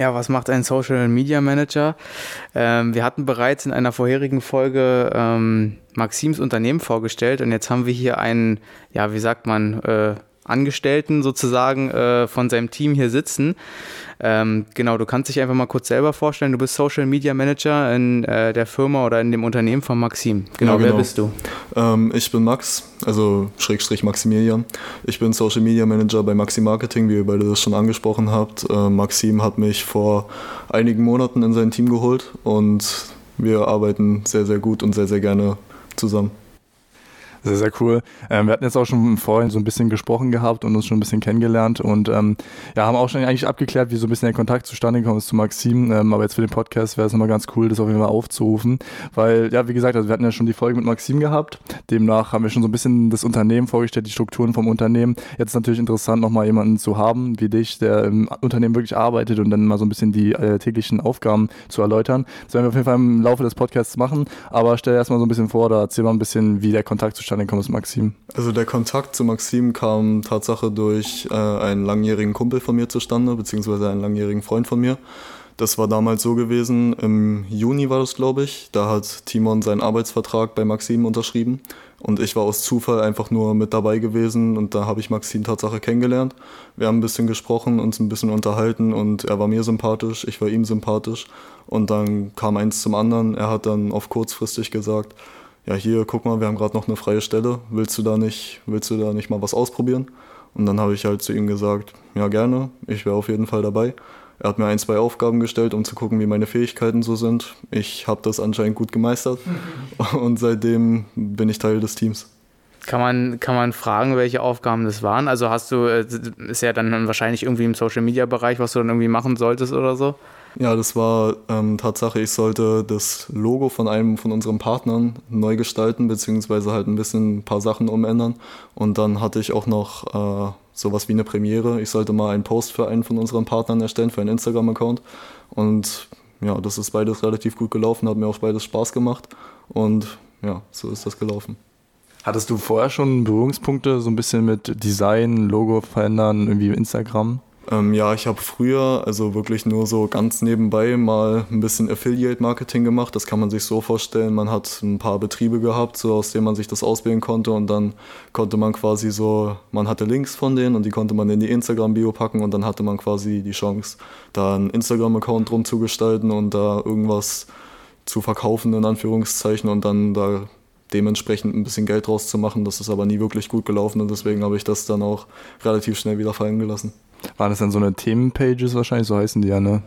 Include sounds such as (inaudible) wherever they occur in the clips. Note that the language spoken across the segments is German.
Ja, was macht ein Social Media Manager? Ähm, wir hatten bereits in einer vorherigen Folge ähm, Maxims Unternehmen vorgestellt und jetzt haben wir hier einen, ja, wie sagt man, äh, Angestellten sozusagen äh, von seinem Team hier sitzen. Ähm, genau, du kannst dich einfach mal kurz selber vorstellen. Du bist Social Media Manager in äh, der Firma oder in dem Unternehmen von Maxim. Genau, ja, genau. wer bist du? Ähm, ich bin Max, also Schrägstrich Maximilian. Ich bin Social Media Manager bei Maxim Marketing, wie ihr beide das schon angesprochen habt. Äh, Maxim hat mich vor einigen Monaten in sein Team geholt und wir arbeiten sehr, sehr gut und sehr, sehr gerne zusammen. Sehr, sehr cool. Ähm, wir hatten jetzt auch schon vorhin so ein bisschen gesprochen gehabt und uns schon ein bisschen kennengelernt und ähm, ja, haben auch schon eigentlich abgeklärt, wie so ein bisschen der Kontakt zustande gekommen ist zu Maxim. Ähm, aber jetzt für den Podcast wäre es nochmal ganz cool, das auf jeden Fall aufzurufen, weil, ja, wie gesagt, also wir hatten ja schon die Folge mit Maxim gehabt. Demnach haben wir schon so ein bisschen das Unternehmen vorgestellt, die Strukturen vom Unternehmen. Jetzt ist natürlich interessant, nochmal jemanden zu haben wie dich, der im Unternehmen wirklich arbeitet und dann mal so ein bisschen die äh, täglichen Aufgaben zu erläutern. Das werden wir auf jeden Fall im Laufe des Podcasts machen. Aber stell dir erstmal so ein bisschen vor oder erzähl mal ein bisschen, wie der Kontakt zustande zustande gekommen ist, Maxim? Also der Kontakt zu Maxim kam Tatsache durch äh, einen langjährigen Kumpel von mir zustande, beziehungsweise einen langjährigen Freund von mir. Das war damals so gewesen, im Juni war das, glaube ich. Da hat Timon seinen Arbeitsvertrag bei Maxim unterschrieben. Und ich war aus Zufall einfach nur mit dabei gewesen und da habe ich Maxim Tatsache kennengelernt. Wir haben ein bisschen gesprochen, uns ein bisschen unterhalten und er war mir sympathisch, ich war ihm sympathisch. Und dann kam eins zum anderen. Er hat dann auf kurzfristig gesagt, ja hier, guck mal, wir haben gerade noch eine freie Stelle, willst du da nicht, willst du da nicht mal was ausprobieren? Und dann habe ich halt zu ihm gesagt, ja gerne, ich wäre auf jeden Fall dabei. Er hat mir ein, zwei Aufgaben gestellt, um zu gucken, wie meine Fähigkeiten so sind. Ich habe das anscheinend gut gemeistert (laughs) und seitdem bin ich Teil des Teams. Kann man, kann man fragen, welche Aufgaben das waren? Also hast du, äh, ist ja dann wahrscheinlich irgendwie im Social Media Bereich, was du dann irgendwie machen solltest oder so? Ja, das war ähm, Tatsache, ich sollte das Logo von einem von unseren Partnern neu gestalten, beziehungsweise halt ein bisschen ein paar Sachen umändern. Und dann hatte ich auch noch äh, sowas wie eine Premiere. Ich sollte mal einen Post für einen von unseren Partnern erstellen, für einen Instagram-Account. Und ja, das ist beides relativ gut gelaufen, hat mir auch beides Spaß gemacht. Und ja, so ist das gelaufen. Hattest du vorher schon Berührungspunkte so ein bisschen mit Design, Logo verändern, irgendwie Instagram? Ähm, ja, ich habe früher, also wirklich nur so ganz nebenbei mal ein bisschen Affiliate-Marketing gemacht. Das kann man sich so vorstellen. Man hat ein paar Betriebe gehabt, so aus denen man sich das auswählen konnte und dann konnte man quasi so, man hatte Links von denen und die konnte man in die Instagram-Bio packen und dann hatte man quasi die Chance, da einen Instagram-Account drum zu gestalten und da irgendwas zu verkaufen, in Anführungszeichen, und dann da dementsprechend ein bisschen Geld draus zu machen. Das ist aber nie wirklich gut gelaufen und deswegen habe ich das dann auch relativ schnell wieder fallen gelassen. Waren das dann so eine Themenpages wahrscheinlich, so heißen die ja, ne?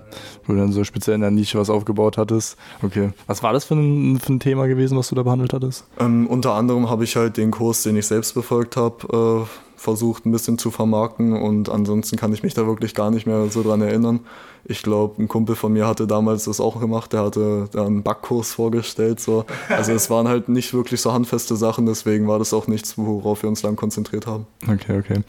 Wo du dann so speziell in der Nische was aufgebaut hattest. Okay. Was war das für ein, für ein Thema gewesen, was du da behandelt hattest? Ähm, unter anderem habe ich halt den Kurs, den ich selbst befolgt habe, äh, versucht ein bisschen zu vermarkten und ansonsten kann ich mich da wirklich gar nicht mehr so dran erinnern. Ich glaube, ein Kumpel von mir hatte damals das auch gemacht, der hatte da einen Backkurs vorgestellt. So. Also es waren halt nicht wirklich so handfeste Sachen, deswegen war das auch nichts, worauf wir uns lang konzentriert haben. Okay, okay.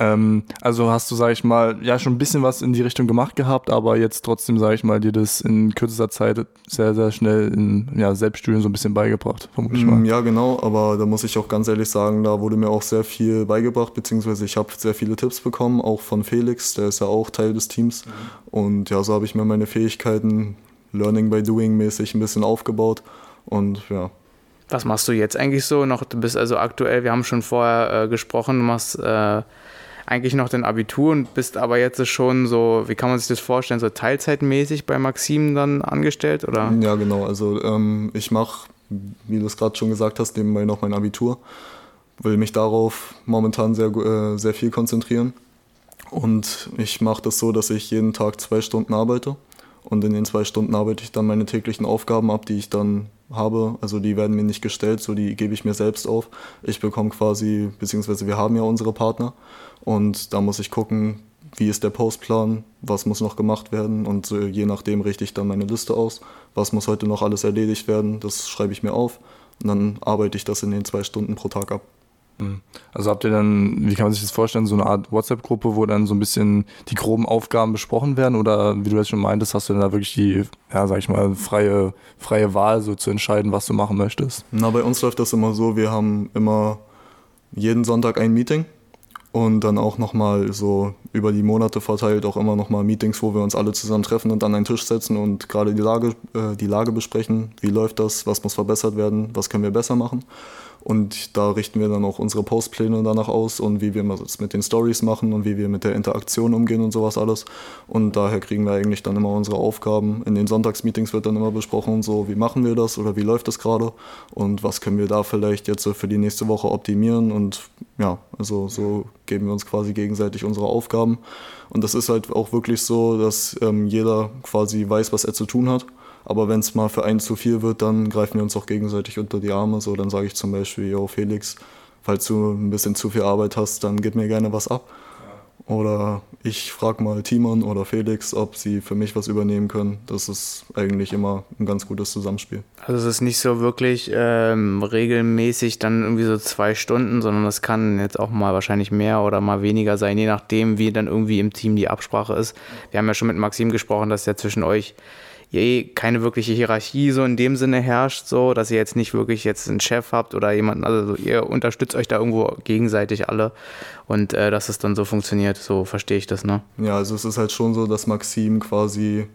Ähm, also hast du, sag ich mal, ja schon ein bisschen was in die Richtung gemacht gehabt, aber jetzt trotzdem, sag ich mal, dir das in kürzester Zeit sehr, sehr schnell in ja, Selbststudien so ein bisschen beigebracht, vermutlich mal. Mm, ja, genau, aber da muss ich auch ganz ehrlich sagen, da wurde mir auch sehr viel beigebracht, beziehungsweise ich habe sehr viele Tipps bekommen, auch von Felix, der ist ja auch Teil des Teams. Mhm. Und ja, so habe ich mir meine Fähigkeiten Learning by Doing mäßig ein bisschen aufgebaut. Und ja. Was machst du jetzt eigentlich so noch? Du bist also aktuell, wir haben schon vorher äh, gesprochen, du machst äh, eigentlich noch dein Abitur und bist aber jetzt schon so, wie kann man sich das vorstellen, so teilzeitmäßig bei Maxim dann angestellt, oder? Ja, genau. Also ähm, ich mache, wie du es gerade schon gesagt hast, nebenbei noch mein Abitur will mich darauf momentan sehr, äh, sehr viel konzentrieren. Und ich mache das so, dass ich jeden Tag zwei Stunden arbeite. Und in den zwei Stunden arbeite ich dann meine täglichen Aufgaben ab, die ich dann habe. Also die werden mir nicht gestellt, so die gebe ich mir selbst auf. Ich bekomme quasi, beziehungsweise wir haben ja unsere Partner. Und da muss ich gucken, wie ist der Postplan, was muss noch gemacht werden. Und je nachdem richte ich dann meine Liste aus. Was muss heute noch alles erledigt werden, das schreibe ich mir auf. Und dann arbeite ich das in den zwei Stunden pro Tag ab. Also habt ihr dann, wie kann man sich das vorstellen, so eine Art WhatsApp-Gruppe, wo dann so ein bisschen die groben Aufgaben besprochen werden? Oder wie du jetzt schon meintest, hast du dann da wirklich die, ja, sag ich mal, freie, freie Wahl, so zu entscheiden, was du machen möchtest? Na, bei uns läuft das immer so, wir haben immer jeden Sonntag ein Meeting und dann auch nochmal so über die Monate verteilt auch immer nochmal Meetings, wo wir uns alle zusammen treffen und an einen Tisch setzen und gerade die Lage, äh, die Lage besprechen. Wie läuft das? Was muss verbessert werden? Was können wir besser machen? Und da richten wir dann auch unsere Postpläne danach aus und wie wir es mit den Stories machen und wie wir mit der Interaktion umgehen und sowas alles. Und daher kriegen wir eigentlich dann immer unsere Aufgaben. In den Sonntagsmeetings wird dann immer besprochen, so wie machen wir das oder wie läuft das gerade und was können wir da vielleicht jetzt für die nächste Woche optimieren. Und ja, also so geben wir uns quasi gegenseitig unsere Aufgaben. Und das ist halt auch wirklich so, dass ähm, jeder quasi weiß, was er zu tun hat. Aber wenn es mal für einen zu viel wird, dann greifen wir uns auch gegenseitig unter die Arme. So, dann sage ich zum Beispiel, yo Felix, falls du ein bisschen zu viel Arbeit hast, dann gib mir gerne was ab. Oder ich frage mal Timon oder Felix, ob sie für mich was übernehmen können. Das ist eigentlich immer ein ganz gutes Zusammenspiel. Also es ist nicht so wirklich ähm, regelmäßig dann irgendwie so zwei Stunden, sondern es kann jetzt auch mal wahrscheinlich mehr oder mal weniger sein, je nachdem, wie dann irgendwie im Team die Absprache ist. Wir haben ja schon mit Maxim gesprochen, dass ja zwischen euch eh keine wirkliche Hierarchie so in dem Sinne herrscht, so, dass ihr jetzt nicht wirklich jetzt einen Chef habt oder jemanden, also ihr unterstützt euch da irgendwo gegenseitig alle und äh, dass es dann so funktioniert, so verstehe ich das, ne? Ja, also es ist halt schon so, dass Maxim quasi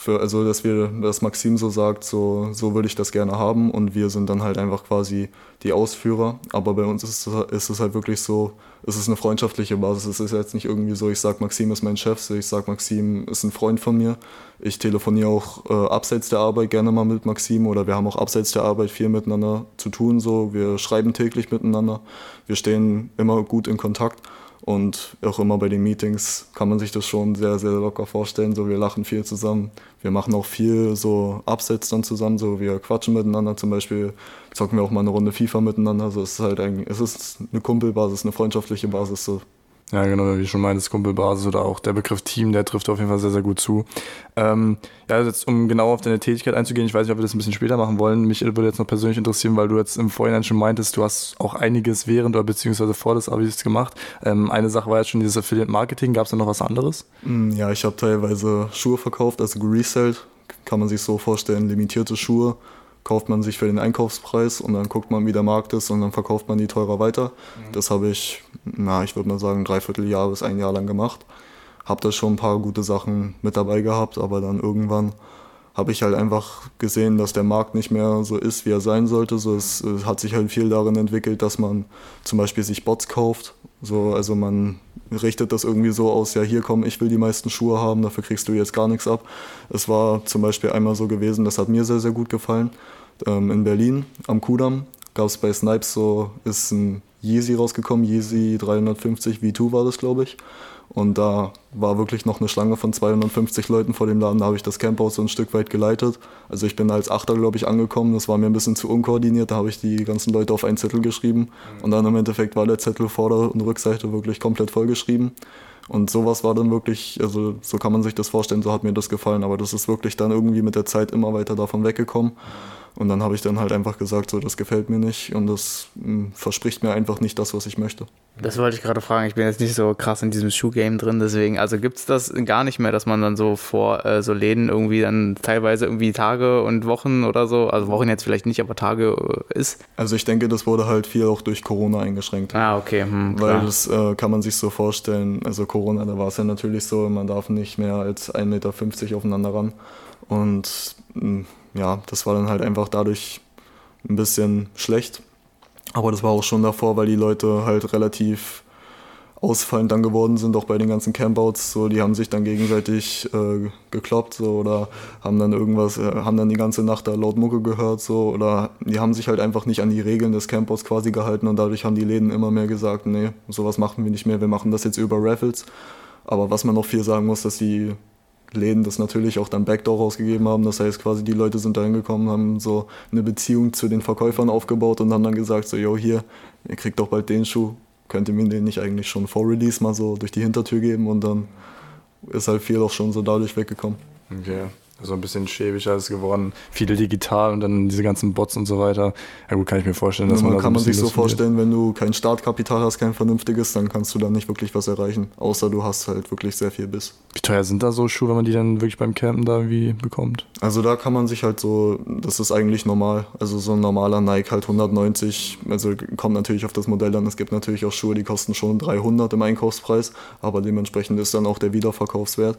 für, also dass wir, dass Maxim so sagt, so, so würde ich das gerne haben und wir sind dann halt einfach quasi die Ausführer. Aber bei uns ist, ist es halt wirklich so, es ist eine freundschaftliche Basis. Es ist jetzt nicht irgendwie so, ich sag Maxim ist mein Chef, so ich sag Maxim ist ein Freund von mir. Ich telefoniere auch äh, abseits der Arbeit gerne mal mit Maxim oder wir haben auch abseits der Arbeit viel miteinander zu tun. So, wir schreiben täglich miteinander, wir stehen immer gut in Kontakt. Und auch immer bei den Meetings kann man sich das schon sehr, sehr locker vorstellen. So, wir lachen viel zusammen. Wir machen auch viel so Absets dann zusammen. So, wir quatschen miteinander. Zum Beispiel zocken wir auch mal eine Runde FIFA miteinander. Also, es ist halt eigentlich, es ist eine Kumpelbasis, eine freundschaftliche Basis. So. Ja, genau, wie schon meintest, Kumpelbasis oder auch der Begriff Team, der trifft auf jeden Fall sehr, sehr gut zu. Ähm, ja, jetzt um genau auf deine Tätigkeit einzugehen, ich weiß nicht, ob wir das ein bisschen später machen wollen. Mich würde jetzt noch persönlich interessieren, weil du jetzt im Vorhinein schon meintest, du hast auch einiges während oder beziehungsweise vor des Abis gemacht. Ähm, eine Sache war jetzt schon dieses Affiliate Marketing. Gab es da noch was anderes? Mm, ja, ich habe teilweise Schuhe verkauft, also geresellt. Kann man sich so vorstellen, limitierte Schuhe kauft man sich für den Einkaufspreis und dann guckt man, wie der Markt ist und dann verkauft man die teurer weiter. Mhm. Das habe ich, na, ich würde mal sagen, dreiviertel Jahr bis ein Jahr lang gemacht. Habe da schon ein paar gute Sachen mit dabei gehabt, aber dann irgendwann habe ich halt einfach gesehen, dass der Markt nicht mehr so ist, wie er sein sollte. So, es, es hat sich halt viel darin entwickelt, dass man zum Beispiel sich Bots kauft. So, also man richtet das irgendwie so aus, ja hier komm, ich will die meisten Schuhe haben, dafür kriegst du jetzt gar nichts ab. Es war zum Beispiel einmal so gewesen, das hat mir sehr, sehr gut gefallen. Ähm, in Berlin am Kudamm gab es bei Snipes so, ist ein Yeezy rausgekommen, Yeezy 350 V2 war das, glaube ich. Und da war wirklich noch eine Schlange von 250 Leuten vor dem Laden. Da habe ich das Camp auch so ein Stück weit geleitet. Also ich bin als Achter, glaube ich, angekommen. Das war mir ein bisschen zu unkoordiniert. Da habe ich die ganzen Leute auf einen Zettel geschrieben. Mhm. Und dann im Endeffekt war der Zettel Vorder- und Rückseite wirklich komplett vollgeschrieben. Und sowas war dann wirklich, also so kann man sich das vorstellen, so hat mir das gefallen. Aber das ist wirklich dann irgendwie mit der Zeit immer weiter davon weggekommen. Und dann habe ich dann halt einfach gesagt, so das gefällt mir nicht und das mh, hm, verspricht mir einfach nicht das, was ich möchte. Das wollte ich gerade fragen. Ich bin jetzt nicht so krass in diesem Schuhgame drin, deswegen, also gibt es das gar nicht mehr, dass man dann so vor äh, so Läden irgendwie dann teilweise irgendwie Tage und Wochen oder so, also Wochen jetzt vielleicht nicht, aber Tage äh, ist? Also ich denke, das wurde halt viel auch durch Corona eingeschränkt. Ah, okay. Hm, Weil das äh, kann man sich so vorstellen, also Corona, da war es ja natürlich so, man darf nicht mehr als 1,50 Meter aufeinander ran. Und mh, hm, ja, das war dann halt einfach dadurch ein bisschen schlecht. Aber das war auch schon davor, weil die Leute halt relativ ausfallend dann geworden sind, auch bei den ganzen Campouts. So, die haben sich dann gegenseitig äh, gekloppt so, oder haben dann irgendwas, äh, haben dann die ganze Nacht da laut Mucke gehört so, oder die haben sich halt einfach nicht an die Regeln des Campouts quasi gehalten und dadurch haben die Läden immer mehr gesagt, nee, sowas machen wir nicht mehr, wir machen das jetzt über Raffles. Aber was man noch viel sagen muss, dass die Läden das natürlich auch dann Backdoor rausgegeben haben. Das heißt quasi, die Leute sind da hingekommen, haben so eine Beziehung zu den Verkäufern aufgebaut und haben dann gesagt, so, yo, hier, ihr kriegt doch bald den Schuh, könnt ihr mir den nicht eigentlich schon vor Release mal so durch die Hintertür geben und dann ist halt viel auch schon so dadurch weggekommen. Okay. So ein bisschen schäbig alles geworden. Viele digital und dann diese ganzen Bots und so weiter. Ja gut, kann ich mir vorstellen, dass ja, man, man kann man sich so vorstellen, wenn du kein Startkapital hast, kein vernünftiges, dann kannst du da nicht wirklich was erreichen. Außer du hast halt wirklich sehr viel Biss. Wie teuer sind da so Schuhe, wenn man die dann wirklich beim Campen da irgendwie bekommt? Also da kann man sich halt so, das ist eigentlich normal. Also so ein normaler Nike halt 190, also kommt natürlich auf das Modell an. Es gibt natürlich auch Schuhe, die kosten schon 300 im Einkaufspreis, aber dementsprechend ist dann auch der Wiederverkaufswert.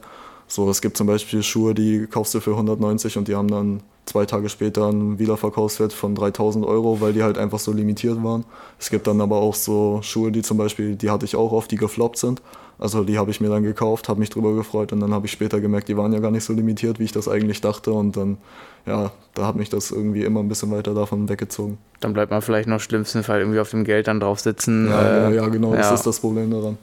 So, es gibt zum Beispiel Schuhe, die kaufst du für 190 und die haben dann zwei Tage später einen Wiederverkaufswert von 3000 Euro, weil die halt einfach so limitiert waren. Es gibt dann aber auch so Schuhe, die zum Beispiel, die hatte ich auch oft, die gefloppt sind. Also die habe ich mir dann gekauft, habe mich drüber gefreut und dann habe ich später gemerkt, die waren ja gar nicht so limitiert, wie ich das eigentlich dachte und dann, ja, da hat mich das irgendwie immer ein bisschen weiter davon weggezogen. Dann bleibt man vielleicht noch schlimmsten Fall irgendwie auf dem Geld dann drauf sitzen. Ja, äh, ja, ja, genau, das ja. ist das Problem daran.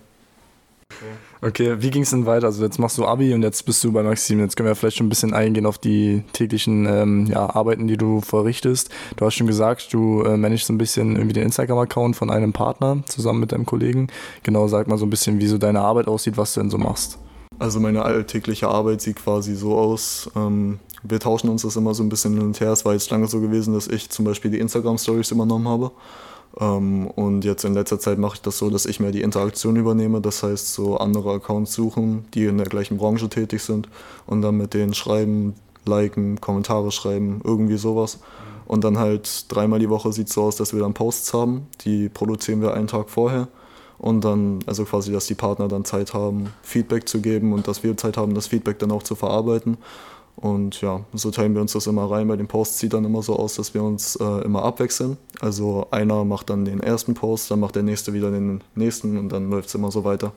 Okay, wie ging es denn weiter? Also jetzt machst du Abi und jetzt bist du bei Maxim. Jetzt können wir vielleicht schon ein bisschen eingehen auf die täglichen ähm, ja, Arbeiten, die du verrichtest. Du hast schon gesagt, du äh, managst ein bisschen irgendwie den Instagram-Account von einem Partner zusammen mit deinem Kollegen. Genau, sag mal so ein bisschen, wie so deine Arbeit aussieht, was du denn so machst. Also meine alltägliche Arbeit sieht quasi so aus. Ähm, wir tauschen uns das immer so ein bisschen hin und her. Es war jetzt lange so gewesen, dass ich zum Beispiel die Instagram-Stories übernommen habe. Ähm, und jetzt in letzter Zeit mache ich das so, dass ich mehr die Interaktion übernehme. Das heißt, so andere Accounts suchen, die in der gleichen Branche tätig sind und dann mit denen schreiben, liken, Kommentare schreiben, irgendwie sowas. Und dann halt dreimal die Woche sieht es so aus, dass wir dann Posts haben. Die produzieren wir einen Tag vorher. Und dann, also quasi, dass die Partner dann Zeit haben, Feedback zu geben und dass wir Zeit haben, das Feedback dann auch zu verarbeiten. Und ja, so teilen wir uns das immer rein. Bei den Posts sieht dann immer so aus, dass wir uns äh, immer abwechseln. Also einer macht dann den ersten Post, dann macht der nächste wieder den nächsten und dann läuft es immer so weiter.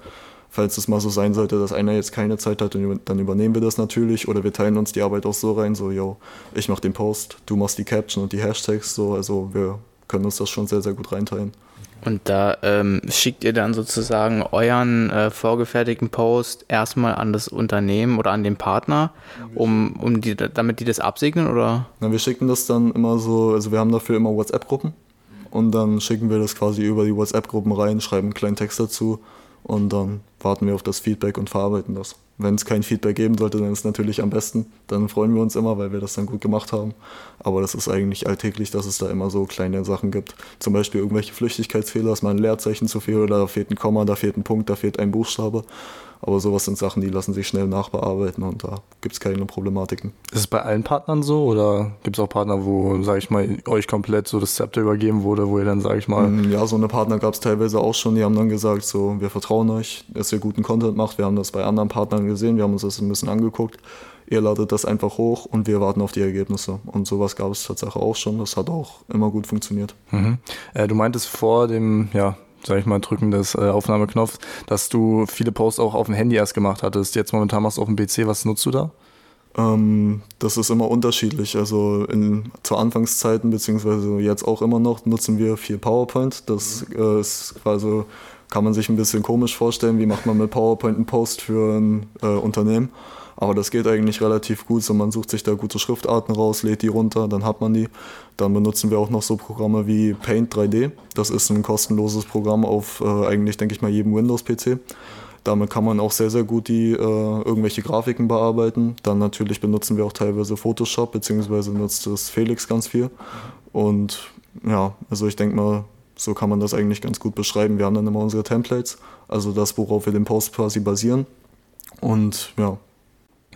Falls es mal so sein sollte, dass einer jetzt keine Zeit hat, dann übernehmen wir das natürlich. Oder wir teilen uns die Arbeit auch so rein, so, yo, ich mach den Post, du machst die Caption und die Hashtags, so. Also wir können uns das schon sehr, sehr gut reinteilen. Und da ähm, schickt ihr dann sozusagen euren äh, vorgefertigten Post erstmal an das Unternehmen oder an den Partner, um, um die, damit die das absegnen oder? Na, wir schicken das dann immer so, also wir haben dafür immer WhatsApp-Gruppen und dann schicken wir das quasi über die WhatsApp-Gruppen rein, schreiben einen kleinen Text dazu und dann warten wir auf das Feedback und verarbeiten das. Wenn es kein Feedback geben sollte, dann ist natürlich am besten. Dann freuen wir uns immer, weil wir das dann gut gemacht haben. Aber das ist eigentlich alltäglich, dass es da immer so kleine Sachen gibt. Zum Beispiel irgendwelche Flüchtigkeitsfehler, ist mal ein Leerzeichen zu viel oder da fehlt ein Komma, da fehlt ein Punkt, da fehlt ein Buchstabe. Aber sowas sind Sachen, die lassen sich schnell nachbearbeiten und da gibt es keine Problematiken. Ist es bei allen Partnern so oder gibt es auch Partner, wo, sage ich mal, euch komplett so das Zepter übergeben wurde, wo ihr dann, sage ich mal. Ja, so eine Partner gab es teilweise auch schon, die haben dann gesagt, so, wir vertrauen euch, dass ihr guten Content macht. Wir haben das bei anderen Partnern gesehen, wir haben uns das ein bisschen angeguckt. Ihr ladet das einfach hoch und wir warten auf die Ergebnisse. Und sowas gab es tatsächlich auch schon. Das hat auch immer gut funktioniert. Mhm. Äh, du meintest vor dem, ja, sag ich mal, Drücken des äh, Aufnahmeknopfs, dass du viele Posts auch auf dem Handy erst gemacht hattest. Jetzt momentan machst du auf dem PC. Was nutzt du da? Ähm, das ist immer unterschiedlich. Also in, zu Anfangszeiten, beziehungsweise jetzt auch immer noch, nutzen wir viel PowerPoint. Das äh, ist quasi, kann man sich ein bisschen komisch vorstellen, wie macht man mit PowerPoint einen Post für ein äh, Unternehmen. Aber das geht eigentlich relativ gut. So, man sucht sich da gute Schriftarten raus, lädt die runter, dann hat man die. Dann benutzen wir auch noch so Programme wie Paint 3D. Das ist ein kostenloses Programm auf äh, eigentlich, denke ich mal, jedem Windows-PC. Damit kann man auch sehr, sehr gut die äh, irgendwelche Grafiken bearbeiten. Dann natürlich benutzen wir auch teilweise Photoshop, beziehungsweise nutzt das Felix ganz viel. Und ja, also ich denke mal, so kann man das eigentlich ganz gut beschreiben. Wir haben dann immer unsere Templates, also das, worauf wir den Post quasi basieren. Und ja.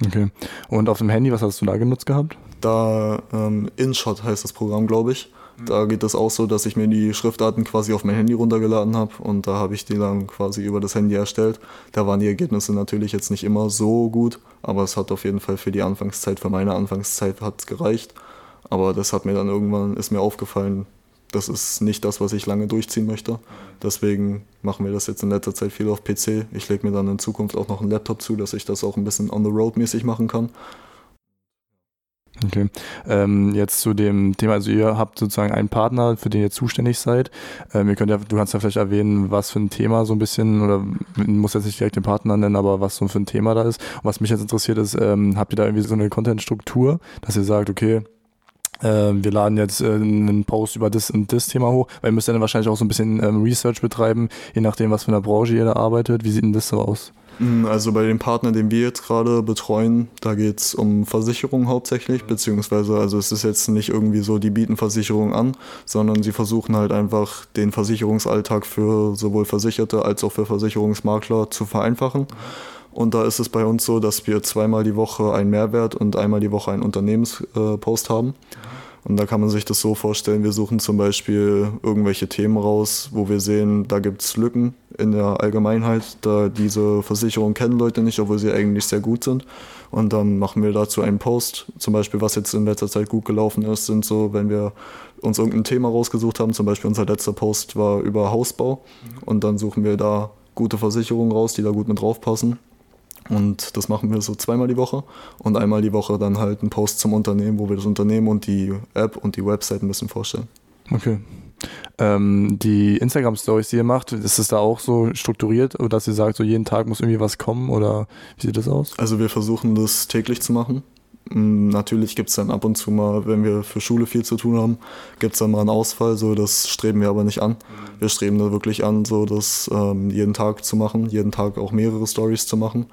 Okay. Und auf dem Handy, was hast du da genutzt gehabt? Da ähm, InShot heißt das Programm, glaube ich. Da geht es auch so, dass ich mir die Schriftarten quasi auf mein Handy runtergeladen habe und da habe ich die dann quasi über das Handy erstellt. Da waren die Ergebnisse natürlich jetzt nicht immer so gut, aber es hat auf jeden Fall für die Anfangszeit, für meine Anfangszeit hat gereicht. Aber das hat mir dann irgendwann, ist mir aufgefallen, das ist nicht das, was ich lange durchziehen möchte. Deswegen machen wir das jetzt in letzter Zeit viel auf PC. Ich lege mir dann in Zukunft auch noch einen Laptop zu, dass ich das auch ein bisschen on the road mäßig machen kann. Okay. Ähm, jetzt zu dem Thema, also ihr habt sozusagen einen Partner, für den ihr zuständig seid. Ähm, ihr könnt ja, du kannst ja vielleicht erwähnen, was für ein Thema so ein bisschen, oder muss jetzt nicht direkt den Partner nennen, aber was so für ein Thema da ist. Und was mich jetzt interessiert ist, ähm, habt ihr da irgendwie so eine Content-Struktur, dass ihr sagt, okay, wir laden jetzt äh, einen Post über das und das Thema hoch, weil ihr müsst dann wahrscheinlich auch so ein bisschen ähm, Research betreiben, je nachdem, was für eine Branche ihr da arbeitet. Wie sieht denn das so aus? Mm, also bei dem Partner, den wir jetzt gerade betreuen, da geht es um Versicherungen hauptsächlich, beziehungsweise also es ist jetzt nicht irgendwie so, die bieten Versicherungen an, sondern sie versuchen halt einfach den Versicherungsalltag für sowohl Versicherte als auch für Versicherungsmakler zu vereinfachen. Und da ist es bei uns so, dass wir zweimal die Woche einen Mehrwert und einmal die Woche einen Unternehmenspost haben. Und da kann man sich das so vorstellen, wir suchen zum Beispiel irgendwelche Themen raus, wo wir sehen, da gibt es Lücken in der Allgemeinheit, da diese Versicherung kennen Leute nicht, obwohl sie eigentlich sehr gut sind. Und dann machen wir dazu einen Post. Zum Beispiel, was jetzt in letzter Zeit gut gelaufen ist, sind so, wenn wir uns irgendein Thema rausgesucht haben, zum Beispiel unser letzter Post war über Hausbau. Und dann suchen wir da gute Versicherungen raus, die da gut mit draufpassen. Und das machen wir so zweimal die Woche und einmal die Woche dann halt einen Post zum Unternehmen, wo wir das Unternehmen und die App und die Website ein bisschen vorstellen. Okay. Ähm, die Instagram-Stories, die ihr macht, ist es da auch so strukturiert, dass ihr sagt, so jeden Tag muss irgendwie was kommen oder wie sieht das aus? Also wir versuchen das täglich zu machen. Mm, natürlich gibt es dann ab und zu mal, wenn wir für Schule viel zu tun haben, gibt es dann mal einen Ausfall, so das streben wir aber nicht an. Wir streben da wirklich an, so das ähm, jeden Tag zu machen, jeden Tag auch mehrere Stories zu machen.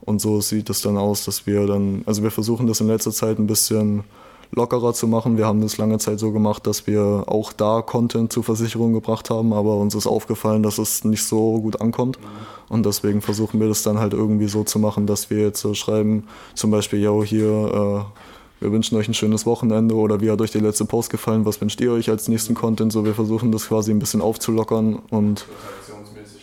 Und so sieht es dann aus, dass wir dann, also wir versuchen das in letzter Zeit ein bisschen lockerer zu machen. Wir haben das lange Zeit so gemacht, dass wir auch da Content zur Versicherung gebracht haben, aber uns ist aufgefallen, dass es nicht so gut ankommt. Und deswegen versuchen wir das dann halt irgendwie so zu machen, dass wir jetzt so schreiben, zum Beispiel, ja, hier, äh, wir wünschen euch ein schönes Wochenende oder wie hat euch der letzte Post gefallen, was wünscht ihr euch als nächsten Content? So, wir versuchen das quasi ein bisschen aufzulockern und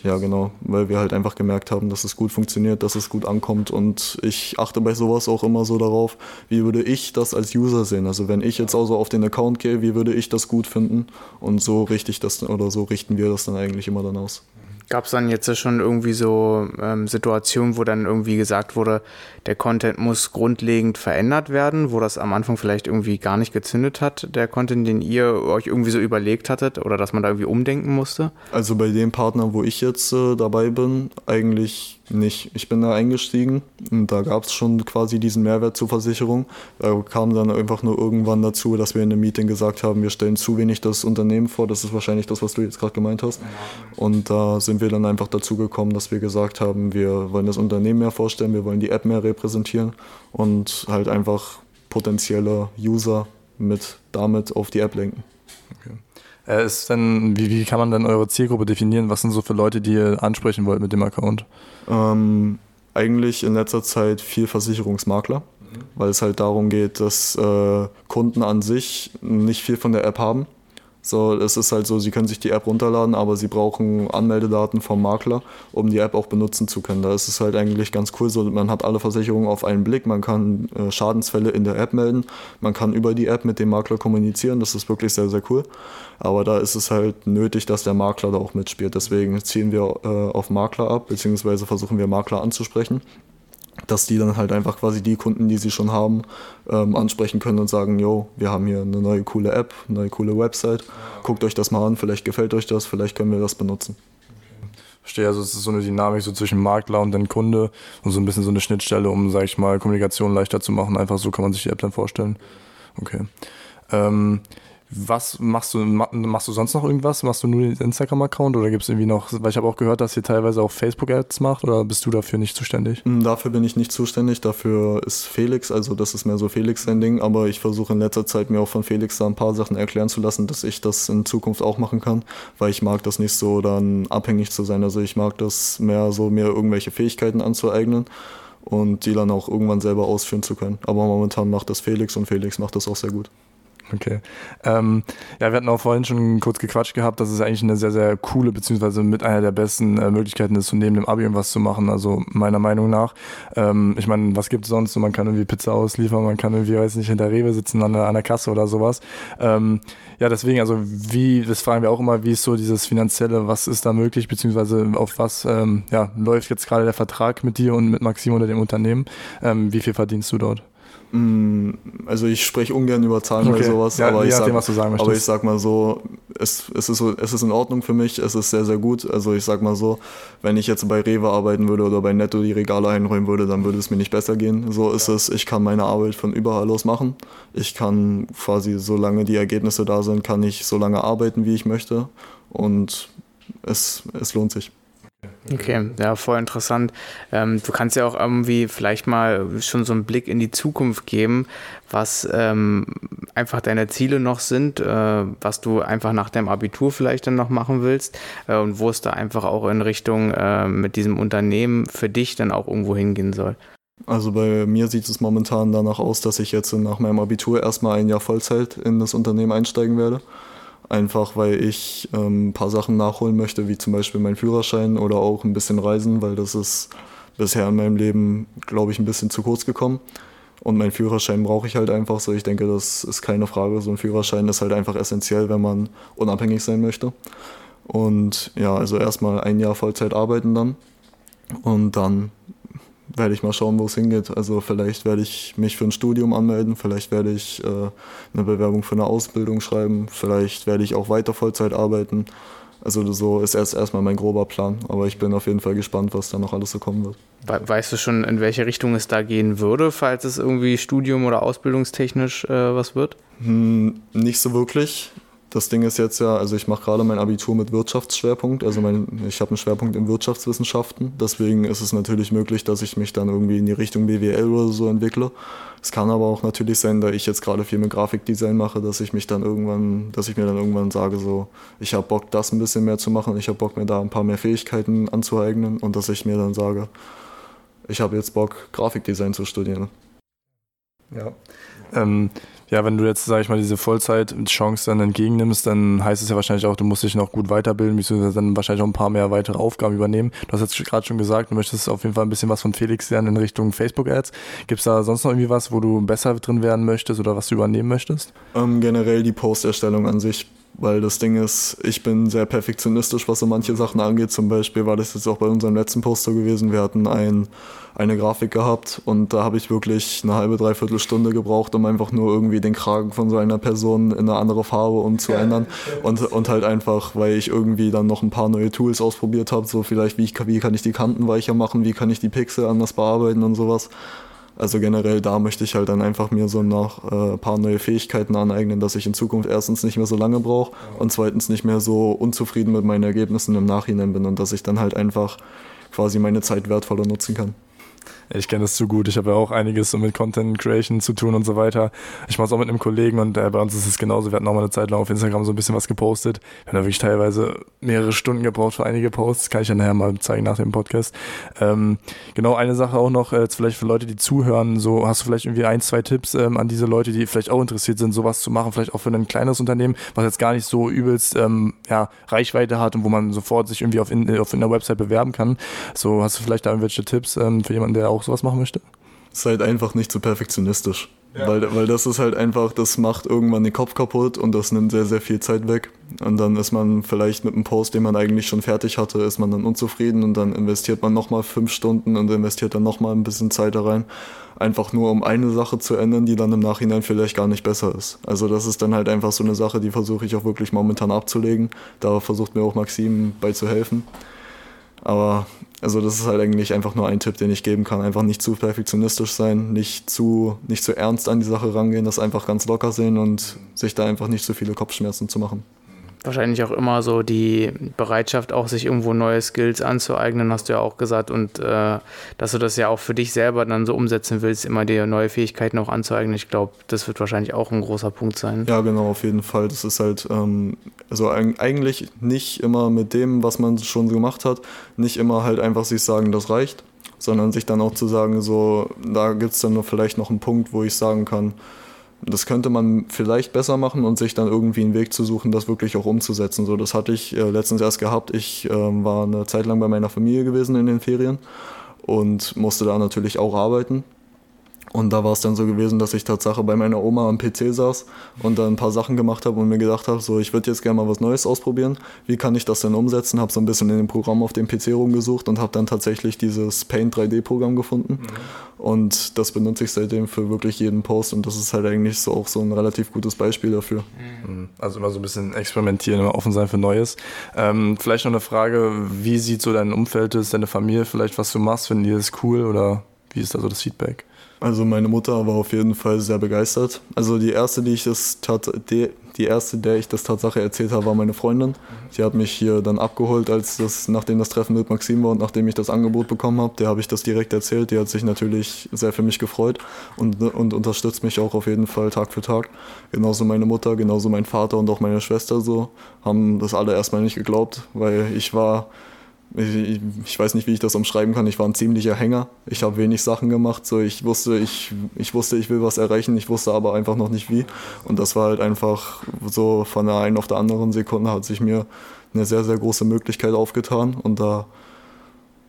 ja, genau, weil wir halt einfach gemerkt haben, dass es gut funktioniert, dass es gut ankommt und ich achte bei sowas auch immer so darauf, wie würde ich das als User sehen. Also wenn ich jetzt auch so auf den Account gehe, wie würde ich das gut finden und so richte ich das oder so richten wir das dann eigentlich immer dann aus. Gab es dann jetzt schon irgendwie so ähm, Situationen, wo dann irgendwie gesagt wurde, der Content muss grundlegend verändert werden, wo das am Anfang vielleicht irgendwie gar nicht gezündet hat, der Content, den ihr euch irgendwie so überlegt hattet oder dass man da irgendwie umdenken musste? Also bei dem Partner, wo ich jetzt äh, dabei bin, eigentlich nicht. Ich bin da eingestiegen und da gab es schon quasi diesen Mehrwert zur Versicherung. Da kam dann einfach nur irgendwann dazu, dass wir in einem Meeting gesagt haben, wir stellen zu wenig das Unternehmen vor. Das ist wahrscheinlich das, was du jetzt gerade gemeint hast. Und da sind wir dann einfach dazu gekommen, dass wir gesagt haben, wir wollen das Unternehmen mehr vorstellen, wir wollen die App mehr repräsentieren und halt einfach potenzielle User mit damit auf die App lenken. Okay. Ist denn, wie, wie kann man dann eure Zielgruppe definieren? Was sind so für Leute, die ihr ansprechen wollt mit dem Account? Ähm, eigentlich in letzter Zeit viel Versicherungsmakler, mhm. weil es halt darum geht, dass äh, Kunden an sich nicht viel von der App haben so, es ist halt so, Sie können sich die App runterladen, aber Sie brauchen Anmeldedaten vom Makler, um die App auch benutzen zu können. Da ist es halt eigentlich ganz cool, so man hat alle Versicherungen auf einen Blick, man kann äh, Schadensfälle in der App melden, man kann über die App mit dem Makler kommunizieren, das ist wirklich sehr, sehr cool. Aber da ist es halt nötig, dass der Makler da auch mitspielt. Deswegen ziehen wir äh, auf Makler ab, beziehungsweise versuchen wir Makler anzusprechen dass die dann halt einfach quasi die Kunden, die sie schon haben, ähm, ansprechen können und sagen, jo, wir haben hier eine neue coole App, eine neue coole Website, guckt euch das mal an, vielleicht gefällt euch das, vielleicht können wir das benutzen. Verstehe, also es ist so eine Dynamik so zwischen Makler und dann Kunde und so ein bisschen so eine Schnittstelle, um, sag ich mal, Kommunikation leichter zu machen. Einfach so kann man sich die App dann vorstellen. Okay. Ähm, was machst du, machst du sonst noch irgendwas? Machst du nur den Instagram-Account oder gibt es irgendwie noch, weil ich habe auch gehört, dass ihr teilweise auch Facebook-Ads macht oder bist du dafür nicht zuständig? Hm, dafür bin ich nicht zuständig, dafür ist Felix, also das ist mehr so Felix sein Ding, aber ich versuche in letzter Zeit mir auch von Felix da ein paar Sachen erklären zu lassen, dass ich das in Zukunft auch machen kann, weil ich mag das nicht so dann abhängig zu sein, also ich mag das mehr so, mir irgendwelche Fähigkeiten anzueignen und die dann auch irgendwann selber ausführen zu können. Aber momentan macht das Felix und Felix macht das auch sehr gut. Okay. Ähm, ja, wir hatten auch vorhin schon kurz gequatscht gehabt, dass es eigentlich eine sehr, sehr coole, beziehungsweise mit einer der besten äh, Möglichkeiten ist, so neben dem Abi was zu machen. Also meiner Meinung nach. Ähm, ich meine, was gibt es sonst? Man kann irgendwie Pizza ausliefern, man kann irgendwie, weiß nicht, hinter Rewe sitzen an der, an der Kasse oder sowas. Ähm, ja, deswegen, also wie, das fragen wir auch immer, wie ist so dieses Finanzielle, was ist da möglich, beziehungsweise auf was ähm, ja, läuft jetzt gerade der Vertrag mit dir und mit Maxim oder dem Unternehmen? Ähm, wie viel verdienst du dort? Mm, also ich spreche ungern über Zahlen okay. oder sowas, ja, aber, ich sag, nachdem, aber ich sag mal so, es, es, ist, es ist in Ordnung für mich, es ist sehr, sehr gut. Also ich sag mal so, wenn ich jetzt bei Rewe arbeiten würde oder bei Netto die Regale einräumen würde, dann würde es mir nicht besser gehen. So ist es, ich kann meine Arbeit von überall aus machen. Ich kann quasi, solange die Ergebnisse da sind, kann ich so lange arbeiten, wie ich möchte. Und es, es lohnt sich. Okay, ja, voll interessant. Ähm, du kannst ja auch irgendwie vielleicht mal schon so einen Blick in die Zukunft geben, was ähm, einfach deine Ziele noch sind, äh, was du einfach nach deinem Abitur vielleicht dann noch machen willst äh, und wo es da einfach auch in Richtung äh, mit diesem Unternehmen für dich dann auch irgendwo hingehen soll. Also bei mir sieht es momentan danach aus, dass ich jetzt nach meinem Abitur erstmal ein Jahr Vollzeit in das Unternehmen einsteigen werde einfach weil ich ähm, ein paar Sachen nachholen möchte, wie zum Beispiel meinen Führerschein oder auch ein bisschen Reisen, weil das ist bisher in meinem Leben, glaube ich, ein bisschen zu kurz gekommen. Und meinen Führerschein brauche ich halt einfach so. Ich denke, das ist keine Frage. So ein Führerschein ist halt einfach essentiell, wenn man unabhängig sein möchte. Und ja, also erstmal ein Jahr Vollzeit arbeiten dann. Und dann werde ich mal schauen, wo es hingeht. Also vielleicht werde ich mich für ein Studium anmelden, vielleicht werde ich äh, eine Bewerbung für eine Ausbildung schreiben, vielleicht werde ich auch weiter Vollzeit arbeiten. Also so ist erst erstmal mein grober Plan, aber ich bin auf jeden Fall gespannt, was da noch alles so kommen wird. Weißt du schon, in welche Richtung es da gehen würde, falls es irgendwie Studium oder ausbildungstechnisch äh, was wird? Hm, nicht so wirklich das Ding ist jetzt ja, also ich mache gerade mein Abitur mit Wirtschaftsschwerpunkt, also mein, ich habe einen Schwerpunkt in Wirtschaftswissenschaften, deswegen ist es natürlich möglich, dass ich mich dann irgendwie in die Richtung BWL oder so entwickle. Es kann aber auch natürlich sein, da ich jetzt gerade viel mit Grafikdesign mache, dass ich mich dann irgendwann, dass ich mir dann irgendwann sage, so, ich habe Bock, das ein bisschen mehr zu machen, ich habe Bock, mir da ein paar mehr Fähigkeiten anzueignen und dass ich mir dann sage, ich habe jetzt Bock, Grafikdesign zu studieren. Ja. Ähm, ja, wenn du jetzt, sag ich mal, diese Vollzeit-Chance dann entgegennimmst, dann heißt es ja wahrscheinlich auch, du musst dich noch gut weiterbilden, beziehungsweise dann wahrscheinlich auch ein paar mehr weitere Aufgaben übernehmen. Du hast jetzt gerade schon gesagt, du möchtest auf jeden Fall ein bisschen was von Felix lernen in Richtung Facebook-Ads. Gibt es da sonst noch irgendwie was, wo du besser drin werden möchtest oder was du übernehmen möchtest? Ähm, generell die Posterstellung an sich weil das Ding ist, ich bin sehr perfektionistisch, was so manche Sachen angeht. Zum Beispiel war das jetzt auch bei unserem letzten Poster gewesen. Wir hatten ein, eine Grafik gehabt und da habe ich wirklich eine halbe, dreiviertel Stunde gebraucht, um einfach nur irgendwie den Kragen von so einer Person in eine andere Farbe umzuändern. Und, und halt einfach, weil ich irgendwie dann noch ein paar neue Tools ausprobiert habe, so vielleicht, wie, ich, wie kann ich die Kanten weicher machen, wie kann ich die Pixel anders bearbeiten und sowas. Also generell da möchte ich halt dann einfach mir so noch ein äh, paar neue Fähigkeiten aneignen, dass ich in Zukunft erstens nicht mehr so lange brauche und zweitens nicht mehr so unzufrieden mit meinen Ergebnissen im Nachhinein bin und dass ich dann halt einfach quasi meine Zeit wertvoller nutzen kann. Ich kenne das zu gut. Ich habe ja auch einiges so mit Content Creation zu tun und so weiter. Ich mache es auch mit einem Kollegen und äh, bei uns ist es genauso. Wir hatten auch mal eine Zeit lang auf Instagram so ein bisschen was gepostet. Wir haben da wirklich teilweise mehrere Stunden gebraucht für einige Posts. Kann ich ja nachher mal zeigen nach dem Podcast. Ähm, genau, eine Sache auch noch, äh, jetzt vielleicht für Leute, die zuhören, so hast du vielleicht irgendwie ein, zwei Tipps ähm, an diese Leute, die vielleicht auch interessiert sind, sowas zu machen, vielleicht auch für ein kleines Unternehmen, was jetzt gar nicht so übelst ähm, ja, Reichweite hat und wo man sofort sich irgendwie auf, in, auf in der Website bewerben kann. So hast du vielleicht da irgendwelche Tipps ähm, für jemanden, der auch sowas machen möchte? Seid einfach nicht zu perfektionistisch. Ja. Weil, weil das ist halt einfach, das macht irgendwann den Kopf kaputt und das nimmt sehr, sehr viel Zeit weg. Und dann ist man vielleicht mit einem Post, den man eigentlich schon fertig hatte, ist man dann unzufrieden und dann investiert man nochmal fünf Stunden und investiert dann nochmal ein bisschen Zeit da rein. Einfach nur, um eine Sache zu ändern, die dann im Nachhinein vielleicht gar nicht besser ist. Also das ist dann halt einfach so eine Sache, die versuche ich auch wirklich momentan abzulegen. Da versucht mir auch Maxim bei zu helfen. Aber also das ist halt eigentlich einfach nur ein Tipp, den ich geben kann. Einfach nicht zu perfektionistisch sein, nicht zu, nicht zu ernst an die Sache rangehen, das einfach ganz locker sehen und sich da einfach nicht zu viele Kopfschmerzen zu machen wahrscheinlich auch immer so die Bereitschaft, auch sich irgendwo neue Skills anzueignen, hast du ja auch gesagt. Und äh, dass du das ja auch für dich selber dann so umsetzen willst, immer dir neue Fähigkeiten auch anzueignen. Ich glaube, das wird wahrscheinlich auch ein großer Punkt sein. Ja, genau, auf jeden Fall. Das ist halt, ähm, also eigentlich nicht immer mit dem, was man schon gemacht hat, nicht immer halt einfach sich sagen, das reicht, sondern sich dann auch zu sagen, so, da gibt es dann vielleicht noch einen Punkt, wo ich sagen kann, das könnte man vielleicht besser machen und sich dann irgendwie einen Weg zu suchen, das wirklich auch umzusetzen. So, das hatte ich äh, letztens erst gehabt. Ich äh, war eine Zeit lang bei meiner Familie gewesen in den Ferien und musste da natürlich auch arbeiten. Und da war es dann so gewesen, dass ich Tatsache bei meiner Oma am PC saß und dann ein paar Sachen gemacht habe und mir gedacht habe, so ich würde jetzt gerne mal was Neues ausprobieren. Wie kann ich das denn umsetzen? Habe so ein bisschen in dem Programm auf dem PC rumgesucht und habe dann tatsächlich dieses Paint 3D-Programm gefunden. Mhm. Und das benutze ich seitdem für wirklich jeden Post und das ist halt eigentlich so auch so ein relativ gutes Beispiel dafür. Mhm. Also immer so ein bisschen experimentieren, immer offen sein für Neues. Ähm, vielleicht noch eine Frage, wie sieht so dein Umfeld ist, deine Familie vielleicht, was du machst, finden die das cool oder wie ist da so das Feedback? Also meine Mutter war auf jeden Fall sehr begeistert. Also die erste, die ich das die, die erste, der ich das Tatsache erzählt habe, war meine Freundin. Die hat mich hier dann abgeholt, als das, nachdem das Treffen mit Maxim war und nachdem ich das Angebot bekommen habe. Der habe ich das direkt erzählt. Die hat sich natürlich sehr für mich gefreut und, und unterstützt mich auch auf jeden Fall Tag für Tag. Genauso meine Mutter, genauso mein Vater und auch meine Schwester so haben das alle erstmal nicht geglaubt, weil ich war ich, ich, weiß nicht, wie ich das umschreiben kann. Ich war ein ziemlicher Hänger. Ich habe wenig Sachen gemacht. So, ich, wusste, ich, ich wusste, ich will was erreichen. Ich wusste aber einfach noch nicht wie. Und das war halt einfach so von der einen auf der anderen Sekunde hat sich mir eine sehr, sehr große Möglichkeit aufgetan. Und da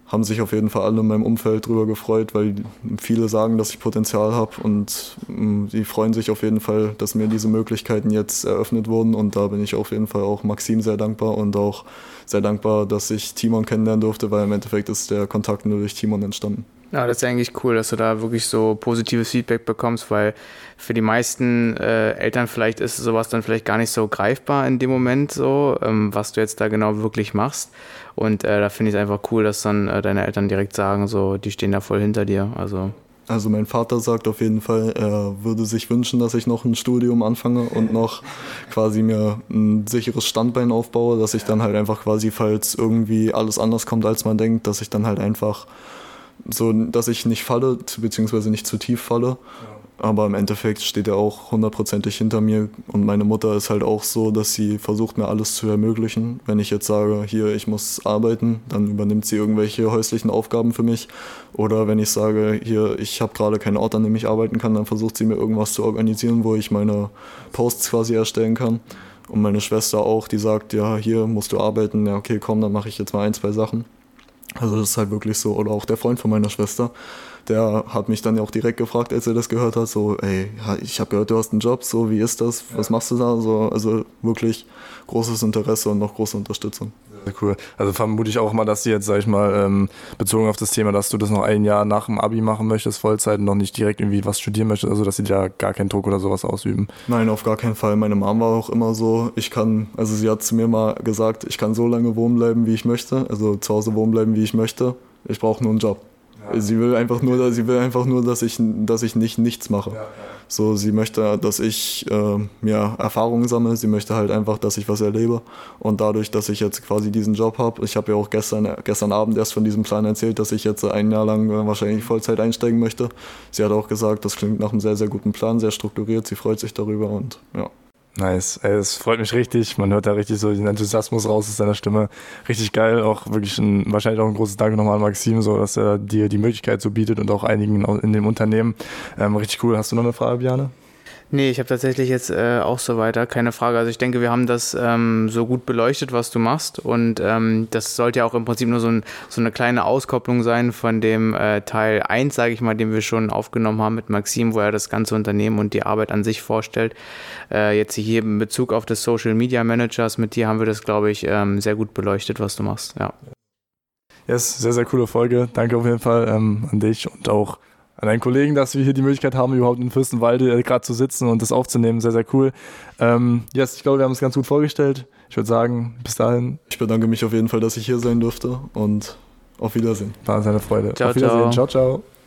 haben sich auf jeden Fall alle in meinem Umfeld drüber gefreut, weil viele sagen, dass ich Potenzial habe und mm, die freuen sich auf jeden Fall, dass mir diese Möglichkeiten jetzt eröffnet wurden und da bin ich auf jeden Fall auch Maxim sehr dankbar und auch sehr dankbar, dass ich Timon kennenlernen durfte, weil im Endeffekt ist der Kontakt nur durch Timon entstanden. Ja, das ist eigentlich cool, dass du da wirklich so positives Feedback bekommst, weil für die meisten äh, Eltern vielleicht ist sowas dann vielleicht gar nicht so greifbar in dem Moment so, ähm, was du jetzt da genau wirklich machst. Und äh, da finde ich es einfach cool, dass dann äh, deine Eltern direkt sagen, so, die stehen da voll hinter dir. Also also mein Vater sagt auf jeden Fall, er würde sich wünschen, dass ich noch ein Studium anfange und noch quasi mir ein sicheres Standbein aufbaue, dass ich dann halt einfach quasi, falls irgendwie alles anders kommt, als man denkt, dass ich dann halt einfach so, dass ich nicht falle, beziehungsweise nicht zu tief falle. Aber im Endeffekt steht er auch hundertprozentig hinter mir und meine Mutter ist halt auch so, dass sie versucht mir alles zu ermöglichen. Wenn ich jetzt sage, hier, ich muss arbeiten, dann übernimmt sie irgendwelche häuslichen Aufgaben für mich. Oder wenn ich sage, hier, ich habe gerade keinen Ort, an dem ich arbeiten kann, dann versucht sie mir irgendwas zu organisieren, wo ich meine Posts quasi erstellen kann. Und meine Schwester auch, die sagt, ja, hier musst du arbeiten, ja, okay, komm, dann mache ich jetzt mal ein, zwei Sachen. Also das ist halt wirklich so. Oder auch der Freund von meiner Schwester, der hat mich dann ja auch direkt gefragt, als er das gehört hat, so, ey, ich habe gehört, du hast einen Job, so, wie ist das, was machst du da? So, also wirklich großes Interesse und noch große Unterstützung. Cool. Also vermute ich auch mal, dass sie jetzt, sag ich mal, ähm, bezogen auf das Thema, dass du das noch ein Jahr nach dem Abi machen möchtest, Vollzeit, noch nicht direkt irgendwie was studieren möchtest, also dass sie da gar keinen Druck oder sowas ausüben. Nein, auf gar keinen Fall. Meine Mom war auch immer so, ich kann, also sie hat zu mir mal gesagt, ich kann so lange wohnen bleiben, wie ich möchte, also zu Hause wohnen bleiben, wie ich möchte. Ich brauche nur einen Job. Sie will einfach nur, sie will einfach nur, dass ich, dass ich nicht nichts mache. Ja, ja. So, sie möchte, dass ich äh, ja, Erfahrungen sammle. Sie möchte halt einfach, dass ich was erlebe. Und dadurch, dass ich jetzt quasi diesen Job habe, ich habe ja auch gestern, gestern Abend erst von diesem Plan erzählt, dass ich jetzt ein Jahr lang wahrscheinlich Vollzeit einsteigen möchte. Sie hat auch gesagt, das klingt nach einem sehr, sehr guten Plan, sehr strukturiert. Sie freut sich darüber und ja. Nice. Ey, es freut mich richtig. Man hört da richtig so den Enthusiasmus raus aus seiner Stimme. Richtig geil. Auch wirklich ein, wahrscheinlich auch ein großes Danke nochmal an Maxim, so dass er dir die Möglichkeit so bietet und auch einigen in dem Unternehmen. Ähm, richtig cool. Hast du noch eine Frage, Biane? Nee, ich habe tatsächlich jetzt äh, auch so weiter, keine Frage. Also ich denke, wir haben das ähm, so gut beleuchtet, was du machst. Und ähm, das sollte ja auch im Prinzip nur so, ein, so eine kleine Auskopplung sein von dem äh, Teil 1, sage ich mal, den wir schon aufgenommen haben mit Maxim, wo er das ganze Unternehmen und die Arbeit an sich vorstellt. Äh, jetzt hier in Bezug auf das Social Media Managers, mit dir haben wir das, glaube ich, ähm, sehr gut beleuchtet, was du machst. Ja. Yes, sehr, sehr coole Folge. Danke auf jeden Fall ähm, an dich und auch an deinen Kollegen, dass wir hier die Möglichkeit haben, überhaupt in Fürstenwalde äh, gerade zu sitzen und das aufzunehmen. Sehr, sehr cool. Ähm, yes, ich glaube, wir haben es ganz gut vorgestellt. Ich würde sagen, bis dahin. Ich bedanke mich auf jeden Fall, dass ich hier sein durfte und auf Wiedersehen. War eine Freude. Ciao, auf Wiedersehen. ciao, ciao. ciao.